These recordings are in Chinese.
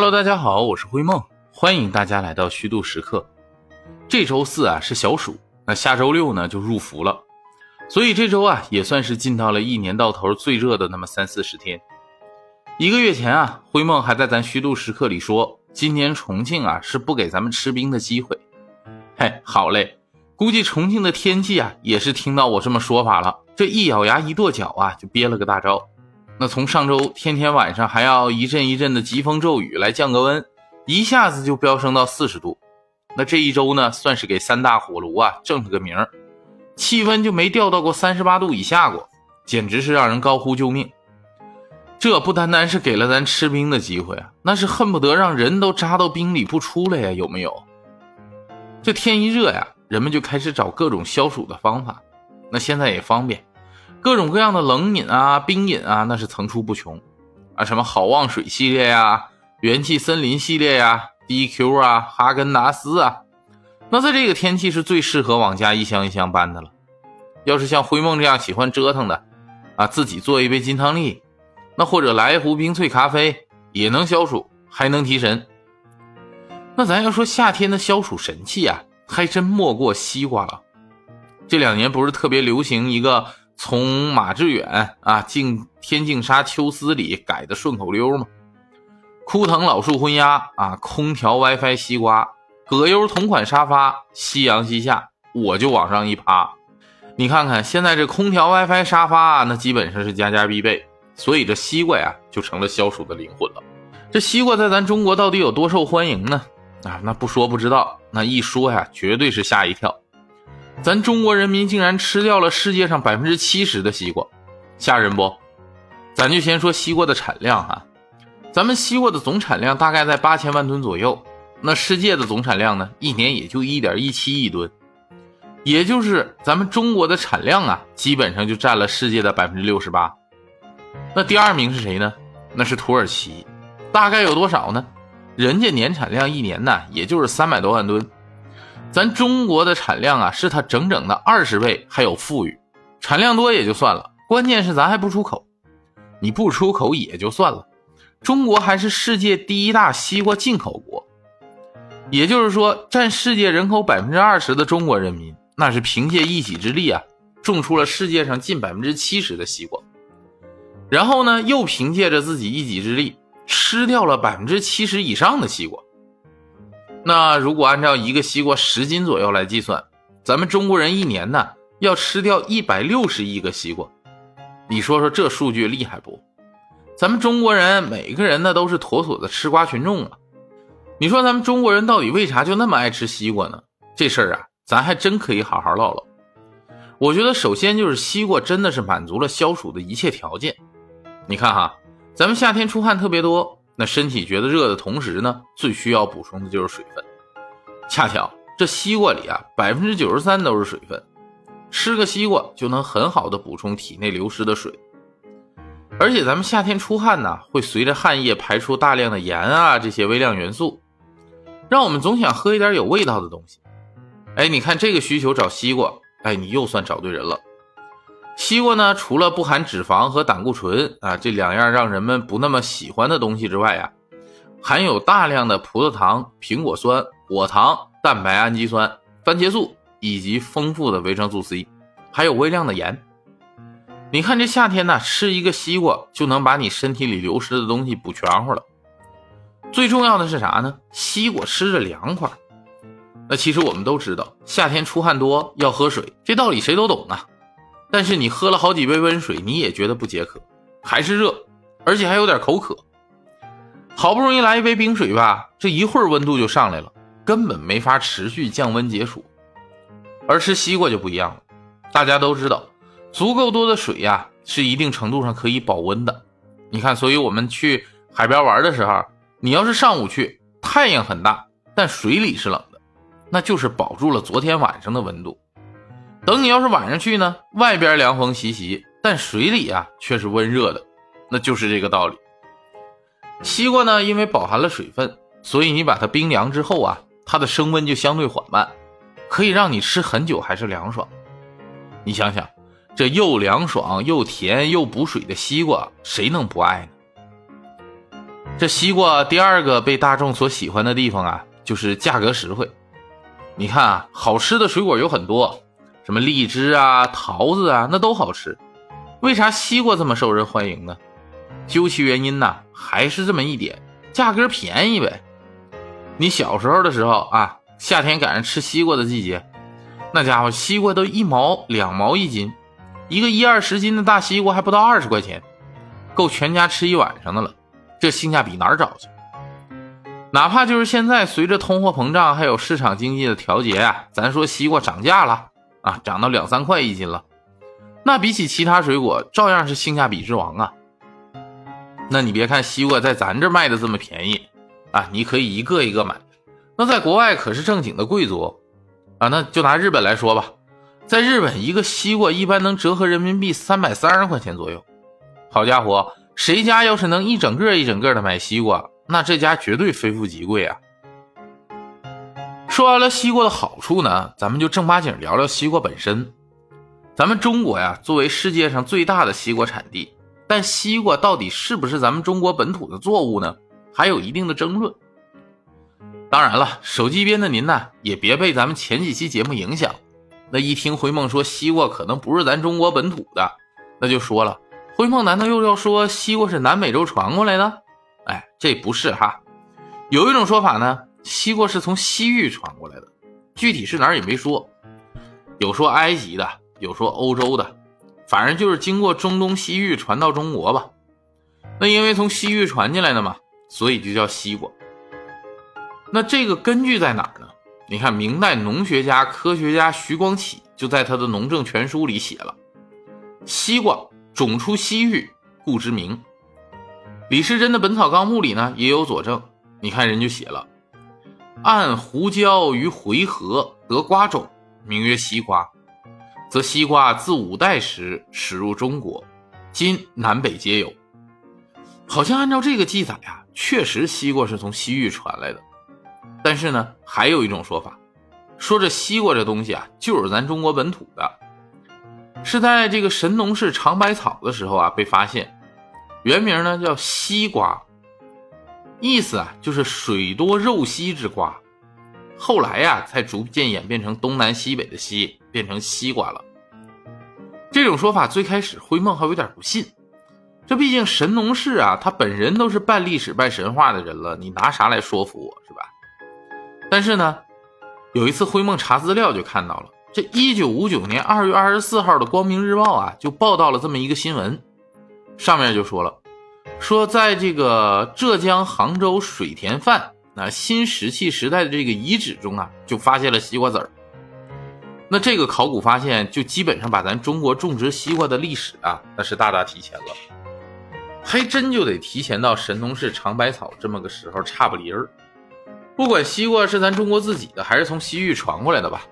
Hello，大家好，我是灰梦，欢迎大家来到虚度时刻。这周四啊是小暑，那下周六呢就入伏了，所以这周啊也算是进到了一年到头最热的那么三四十天。一个月前啊，灰梦还在咱虚度时刻里说，今年重庆啊是不给咱们吃冰的机会。嘿，好嘞，估计重庆的天气啊也是听到我这么说法了，这一咬牙一跺脚啊就憋了个大招。那从上周天天晚上还要一阵一阵的疾风骤雨来降个温，一下子就飙升到四十度。那这一周呢，算是给三大火炉啊正了个名儿，气温就没掉到过三十八度以下过，简直是让人高呼救命。这不单单是给了咱吃冰的机会啊，那是恨不得让人都扎到冰里不出来呀，有没有？这天一热呀，人们就开始找各种消暑的方法。那现在也方便。各种各样的冷饮啊、冰饮啊，那是层出不穷，啊，什么好望水系列呀、元气森林系列呀、DQ 啊、哈根达斯啊，那在这个天气是最适合往家一箱一箱搬的了。要是像灰梦这样喜欢折腾的，啊，自己做一杯金汤力，那或者来一壶冰萃咖啡，也能消暑，还能提神。那咱要说夏天的消暑神器啊，还真莫过西瓜了。这两年不是特别流行一个。从马致远啊，进天净沙秋思里改的顺口溜嘛，枯藤老树昏鸦啊，空调 WiFi 西瓜，葛优同款沙发，夕阳西下，我就往上一趴。你看看现在这空调 WiFi 沙发，那基本上是家家必备，所以这西瓜呀就成了消暑的灵魂了。这西瓜在咱中国到底有多受欢迎呢？啊，那不说不知道，那一说呀，绝对是吓一跳。咱中国人民竟然吃掉了世界上百分之七十的西瓜，吓人不？咱就先说西瓜的产量哈，咱们西瓜的总产量大概在八千万吨左右，那世界的总产量呢，一年也就一点一七亿吨，也就是咱们中国的产量啊，基本上就占了世界的百分之六十八。那第二名是谁呢？那是土耳其，大概有多少呢？人家年产量一年呢，也就是三百多万吨。咱中国的产量啊，是它整整的二十倍，还有富裕。产量多也就算了，关键是咱还不出口。你不出口也就算了，中国还是世界第一大西瓜进口国。也就是说，占世界人口百分之二十的中国人民，那是凭借一己之力啊，种出了世界上近百分之七十的西瓜。然后呢，又凭借着自己一己之力，吃掉了百分之七十以上的西瓜。那如果按照一个西瓜十斤左右来计算，咱们中国人一年呢要吃掉一百六十亿个西瓜，你说说这数据厉害不？咱们中国人每个人呢都是妥妥的吃瓜群众啊！你说咱们中国人到底为啥就那么爱吃西瓜呢？这事儿啊，咱还真可以好好唠唠。我觉得首先就是西瓜真的是满足了消暑的一切条件。你看哈，咱们夏天出汗特别多。那身体觉得热的同时呢，最需要补充的就是水分。恰巧这西瓜里啊，百分之九十三都是水分，吃个西瓜就能很好的补充体内流失的水。而且咱们夏天出汗呢，会随着汗液排出大量的盐啊这些微量元素，让我们总想喝一点有味道的东西。哎，你看这个需求找西瓜，哎，你又算找对人了。西瓜呢，除了不含脂肪和胆固醇啊这两样让人们不那么喜欢的东西之外呀，含有大量的葡萄糖、苹果酸、果糖、蛋白氨基酸、番茄素以及丰富的维生素 C，还有微量的盐。你看这夏天呢，吃一个西瓜就能把你身体里流失的东西补全乎了。最重要的是啥呢？西瓜吃着凉快。那其实我们都知道，夏天出汗多要喝水，这道理谁都懂啊。但是你喝了好几杯温水，你也觉得不解渴，还是热，而且还有点口渴。好不容易来一杯冰水吧，这一会儿温度就上来了，根本没法持续降温解暑。而吃西瓜就不一样了，大家都知道，足够多的水呀，是一定程度上可以保温的。你看，所以我们去海边玩的时候，你要是上午去，太阳很大，但水里是冷的，那就是保住了昨天晚上的温度。等你要是晚上去呢，外边凉风习习，但水里啊却是温热的，那就是这个道理。西瓜呢，因为饱含了水分，所以你把它冰凉之后啊，它的升温就相对缓慢，可以让你吃很久还是凉爽。你想想，这又凉爽又甜又补水的西瓜，谁能不爱呢？这西瓜第二个被大众所喜欢的地方啊，就是价格实惠。你看啊，好吃的水果有很多，什么荔枝啊、桃子啊，那都好吃。为啥西瓜这么受人欢迎呢？究其原因呢，还是这么一点，价格便宜呗。你小时候的时候啊，夏天赶上吃西瓜的季节，那家伙西瓜都一毛两毛一斤，一个一二十斤的大西瓜还不到二十块钱，够全家吃一晚上的了。这性价比哪儿找去？哪怕就是现在，随着通货膨胀还有市场经济的调节啊，咱说西瓜涨价了啊，涨到两三块一斤了，那比起其他水果，照样是性价比之王啊。那你别看西瓜在咱这卖的这么便宜啊，你可以一个一个买，那在国外可是正经的贵族。啊，那就拿日本来说吧，在日本一个西瓜一般能折合人民币三百三十块钱左右。好家伙！谁家要是能一整个一整个的买西瓜，那这家绝对非富即贵啊！说完了西瓜的好处呢，咱们就正八经聊聊西瓜本身。咱们中国呀，作为世界上最大的西瓜产地，但西瓜到底是不是咱们中国本土的作物呢？还有一定的争论。当然了，手机边的您呢，也别被咱们前几期节目影响。那一听灰梦说西瓜可能不是咱中国本土的，那就说了。灰梦难道又要说西瓜是南美洲传过来的？哎，这不是哈。有一种说法呢，西瓜是从西域传过来的，具体是哪儿也没说。有说埃及的，有说欧洲的，反正就是经过中东西域传到中国吧。那因为从西域传进来的嘛，所以就叫西瓜。那这个根据在哪儿呢？你看明代农学家、科学家徐光启就在他的《农政全书》里写了，西瓜。种出西域，故之名。李时珍的《本草纲目》里呢也有佐证。你看人就写了：按胡椒于回纥得瓜种，名曰西瓜。则西瓜自五代时始入中国，今南北皆有。好像按照这个记载啊，确实西瓜是从西域传来的。但是呢，还有一种说法，说这西瓜这东西啊，就是咱中国本土的。是在这个神农氏尝百草的时候啊被发现，原名呢叫西瓜，意思啊就是水多肉稀之瓜。后来呀才逐渐演变成东南西北的西，变成西瓜了。这种说法最开始灰梦还有点不信，这毕竟神农氏啊他本人都是半历史半神话的人了，你拿啥来说服我是吧？但是呢，有一次灰梦查资料就看到了。这一九五九年二月二十四号的《光明日报》啊，就报道了这么一个新闻，上面就说了，说在这个浙江杭州水田范那新石器时代的这个遗址中啊，就发现了西瓜籽儿。那这个考古发现就基本上把咱中国种植西瓜的历史啊，那是大大提前了，还真就得提前到神农氏尝百草这么个时候，差不离儿。不管西瓜是咱中国自己的，还是从西域传过来的吧。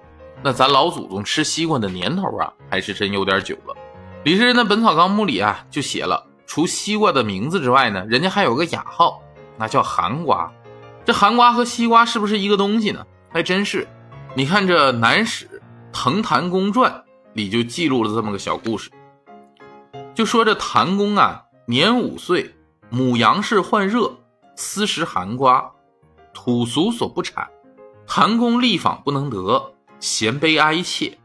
那咱老祖宗吃西瓜的年头啊，还是真有点久了。李时珍的《本草纲目》里啊，就写了，除西瓜的名字之外呢，人家还有个雅号，那叫寒瓜。这寒瓜和西瓜是不是一个东西呢？还真是。你看这《南史滕谭公传》里就记录了这么个小故事，就说这谭公啊，年五岁，母杨氏患热，思食寒瓜，土俗所不产，谭公立访不能得。嫌悲哀切，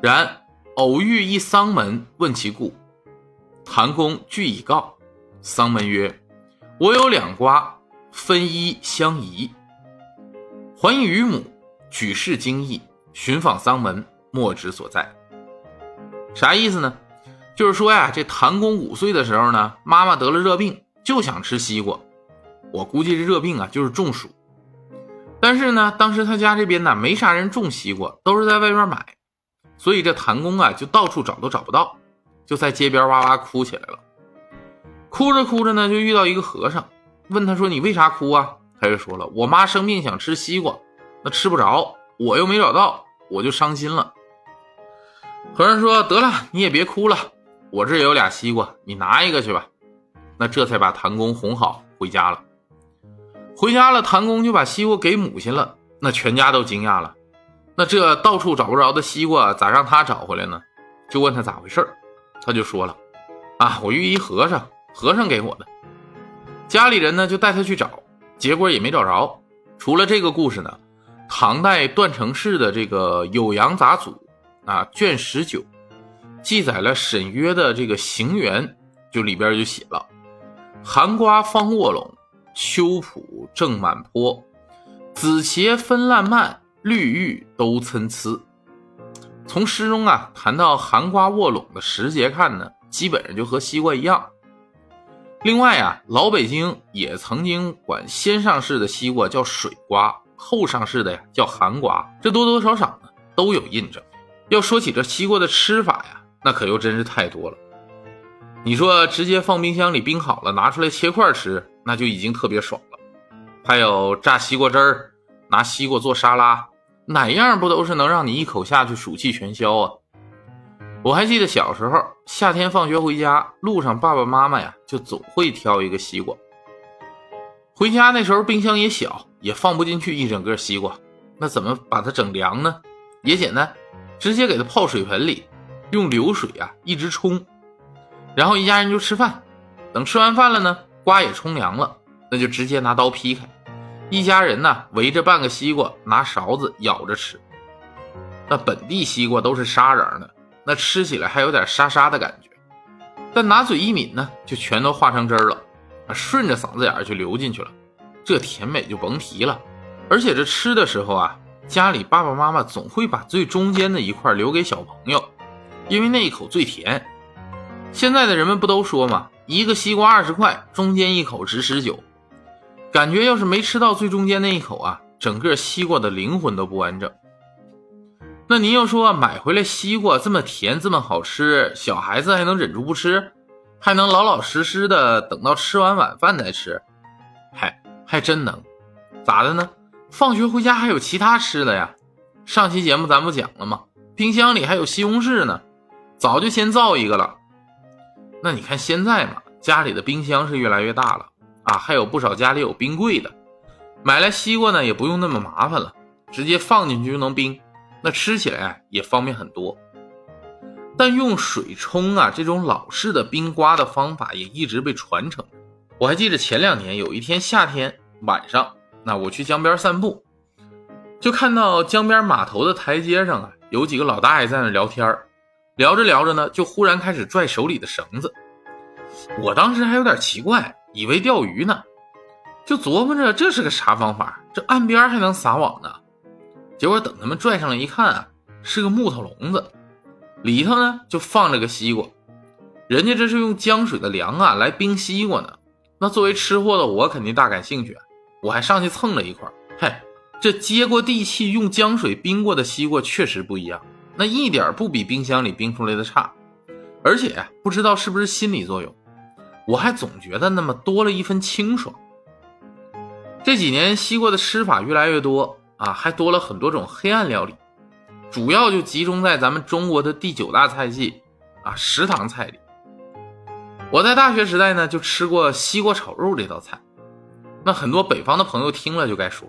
然偶遇一丧门，问其故。谭公具以告。丧门曰：“我有两瓜，分一相宜。”还与母，举世惊异，寻访丧门，莫知所在。啥意思呢？就是说呀，这谭公五岁的时候呢，妈妈得了热病，就想吃西瓜。我估计这热病啊，就是中暑。但是呢，当时他家这边呢没啥人种西瓜，都是在外面买，所以这谭公啊就到处找都找不到，就在街边哇哇哭起来了。哭着哭着呢，就遇到一个和尚，问他说：“你为啥哭啊？”他就说了：“我妈生病想吃西瓜，那吃不着，我又没找到，我就伤心了。”和尚说：“得了，你也别哭了，我这也有俩西瓜，你拿一个去吧。”那这才把谭公哄好回家了。回家了，谭公就把西瓜给母亲了。那全家都惊讶了。那这到处找不着的西瓜，咋让他找回来呢？就问他咋回事他就说了：“啊，我遇一和尚，和尚给我的。”家里人呢就带他去找，结果也没找着。除了这个故事呢，唐代段成式的这个《酉阳杂俎》啊卷十九记载了沈约的这个行缘，就里边就写了：“寒瓜方卧垄，秋浦正满坡，紫茄分烂漫，绿玉都参差。”从诗中啊谈到寒瓜卧垄的时节看呢。基本上就和西瓜一样。另外啊，老北京也曾经管先上市的西瓜叫水瓜，后上市的呀叫寒瓜，这多多少少呢都有印证。要说起这西瓜的吃法呀，那可又真是太多了。你说直接放冰箱里冰好了，拿出来切块吃，那就已经特别爽了。还有榨西瓜汁儿，拿西瓜做沙拉，哪样不都是能让你一口下去暑气全消啊？我还记得小时候，夏天放学回家路上，爸爸妈妈呀就总会挑一个西瓜。回家那时候冰箱也小，也放不进去一整个西瓜，那怎么把它整凉呢？也简单，直接给它泡水盆里，用流水啊一直冲，然后一家人就吃饭。等吃完饭了呢，瓜也冲凉了，那就直接拿刀劈开，一家人呢围着半个西瓜，拿勺子舀着吃。那本地西瓜都是沙瓤的。那吃起来还有点沙沙的感觉，但拿嘴一抿呢，就全都化成汁了，顺着嗓子眼儿就流进去了，这甜美就甭提了。而且这吃的时候啊，家里爸爸妈妈总会把最中间的一块留给小朋友，因为那一口最甜。现在的人们不都说吗？一个西瓜二十块，中间一口值十九，感觉要是没吃到最中间那一口啊，整个西瓜的灵魂都不完整。那您要说买回来西瓜这么甜这么好吃，小孩子还能忍住不吃，还能老老实实的等到吃完晚饭再吃，嗨，还真能，咋的呢？放学回家还有其他吃的呀。上期节目咱不讲了吗？冰箱里还有西红柿呢，早就先造一个了。那你看现在嘛，家里的冰箱是越来越大了啊，还有不少家里有冰柜的，买来西瓜呢也不用那么麻烦了，直接放进去就能冰。那吃起来也方便很多，但用水冲啊这种老式的冰瓜的方法也一直被传承。我还记得前两年有一天夏天晚上，那我去江边散步，就看到江边码头的台阶上啊有几个老大爷在那聊天聊着聊着呢，就忽然开始拽手里的绳子。我当时还有点奇怪，以为钓鱼呢，就琢磨着这是个啥方法，这岸边还能撒网呢。结果等他们拽上来一看啊，是个木头笼子，里头呢就放着个西瓜。人家这是用江水的凉啊来冰西瓜呢。那作为吃货的我肯定大感兴趣，我还上去蹭了一块。嗨，这接过地气用江水冰过的西瓜确实不一样，那一点不比冰箱里冰出来的差。而且不知道是不是心理作用，我还总觉得那么多了一分清爽。这几年西瓜的吃法越来越多。啊，还多了很多种黑暗料理，主要就集中在咱们中国的第九大菜系啊食堂菜里。我在大学时代呢就吃过西瓜炒肉这道菜，那很多北方的朋友听了就该说，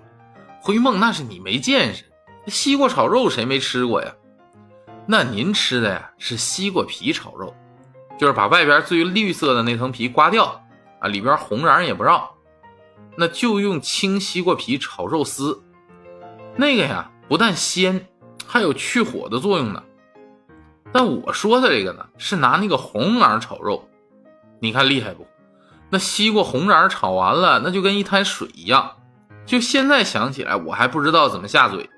灰梦那是你没见识，西瓜炒肉谁没吃过呀？那您吃的呀是西瓜皮炒肉，就是把外边最绿色的那层皮刮掉啊，里边红瓤也不绕，那就用青西瓜皮炒肉丝。那个呀，不但鲜，还有去火的作用呢。但我说的这个呢，是拿那个红瓤炒肉，你看厉害不？那西瓜红瓤炒完了，那就跟一滩水一样。就现在想起来，我还不知道怎么下嘴。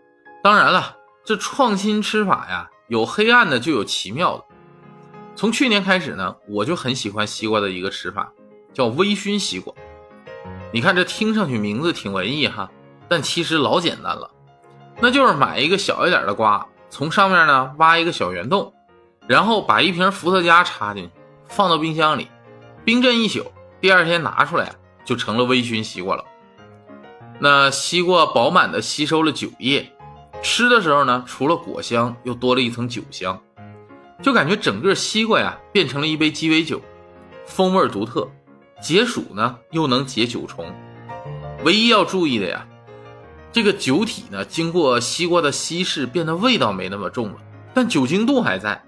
当然了，这创新吃法呀，有黑暗的，就有奇妙的。从去年开始呢，我就很喜欢西瓜的一个吃法，叫微醺西瓜。你看这听上去名字挺文艺哈，但其实老简单了。那就是买一个小一点的瓜，从上面呢挖一个小圆洞，然后把一瓶伏特加插进去，放到冰箱里，冰镇一宿，第二天拿出来就成了微醺西瓜了。那西瓜饱满的吸收了酒液，吃的时候呢，除了果香，又多了一层酒香，就感觉整个西瓜呀变成了一杯鸡尾酒，风味独特，解暑呢又能解酒虫。唯一要注意的呀。这个酒体呢，经过西瓜的稀释，变得味道没那么重了，但酒精度还在。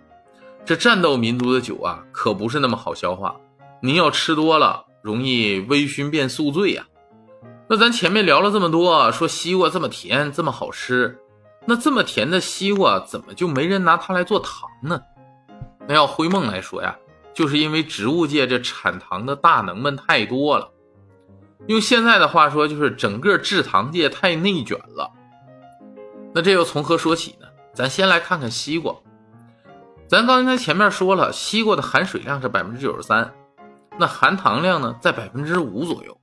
这战斗民族的酒啊，可不是那么好消化。您要吃多了，容易微醺变宿醉呀。那咱前面聊了这么多，说西瓜这么甜，这么好吃，那这么甜的西瓜怎么就没人拿它来做糖呢？那要灰梦来说呀，就是因为植物界这产糖的大能们太多了，用现在的话说，就是整个制糖界太内卷了。那这又从何说起呢？咱先来看看西瓜。咱刚才前面说了，西瓜的含水量是百分之九十三，那含糖量呢在百分之五左右，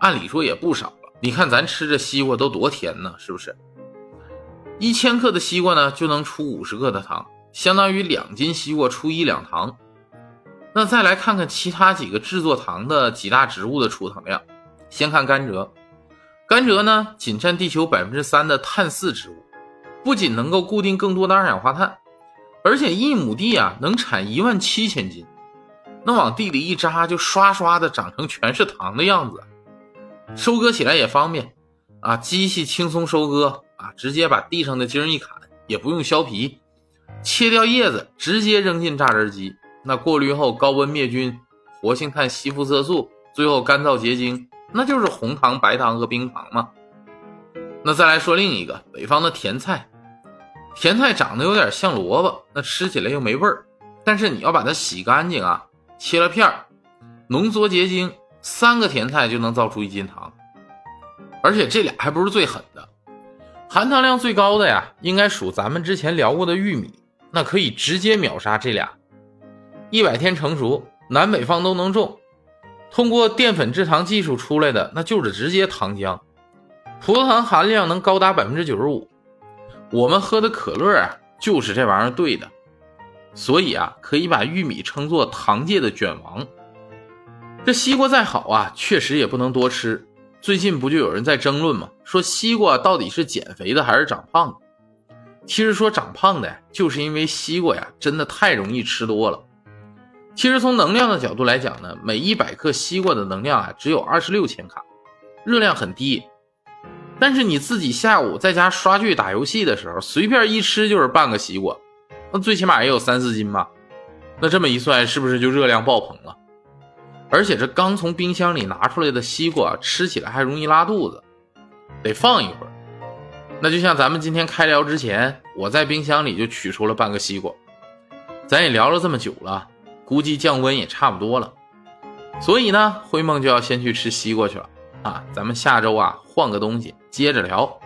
按理说也不少了。你看咱吃这西瓜都多甜呢，是不是？一千克的西瓜呢就能出五十克的糖，相当于两斤西瓜出一两糖。那再来看看其他几个制作糖的几大植物的出糖量，先看甘蔗，甘蔗呢仅占地球百分之三的碳四植物，不仅能够固定更多的二氧化碳。而且一亩地啊能产一万七千斤，那往地里一扎就刷刷的长成全是糖的样子，收割起来也方便啊，机器轻松收割啊，直接把地上的茎一砍，也不用削皮，切掉叶子直接扔进榨汁机，那过滤后高温灭菌，活性炭吸附色素，最后干燥结晶，那就是红糖、白糖和冰糖嘛。那再来说另一个北方的甜菜。甜菜长得有点像萝卜，那吃起来又没味儿。但是你要把它洗干净啊，切了片儿，浓缩结晶，三个甜菜就能造出一斤糖。而且这俩还不是最狠的，含糖量最高的呀，应该属咱们之前聊过的玉米，那可以直接秒杀这俩。一百天成熟，南北方都能种。通过淀粉制糖技术出来的，那就是直接糖浆，葡萄糖含量能高达百分之九十五。我们喝的可乐啊，就是这玩意儿兑的，所以啊，可以把玉米称作糖界的卷王。这西瓜再好啊，确实也不能多吃。最近不就有人在争论吗？说西瓜到底是减肥的还是长胖的？其实说长胖的，就是因为西瓜呀，真的太容易吃多了。其实从能量的角度来讲呢，每一百克西瓜的能量啊，只有二十六千卡，热量很低。但是你自己下午在家刷剧打游戏的时候，随便一吃就是半个西瓜，那最起码也有三四斤吧。那这么一算，是不是就热量爆棚了？而且这刚从冰箱里拿出来的西瓜，吃起来还容易拉肚子，得放一会儿。那就像咱们今天开聊之前，我在冰箱里就取出了半个西瓜。咱也聊了这么久了，估计降温也差不多了，所以呢，灰梦就要先去吃西瓜去了。啊，咱们下周啊换个东西接着聊。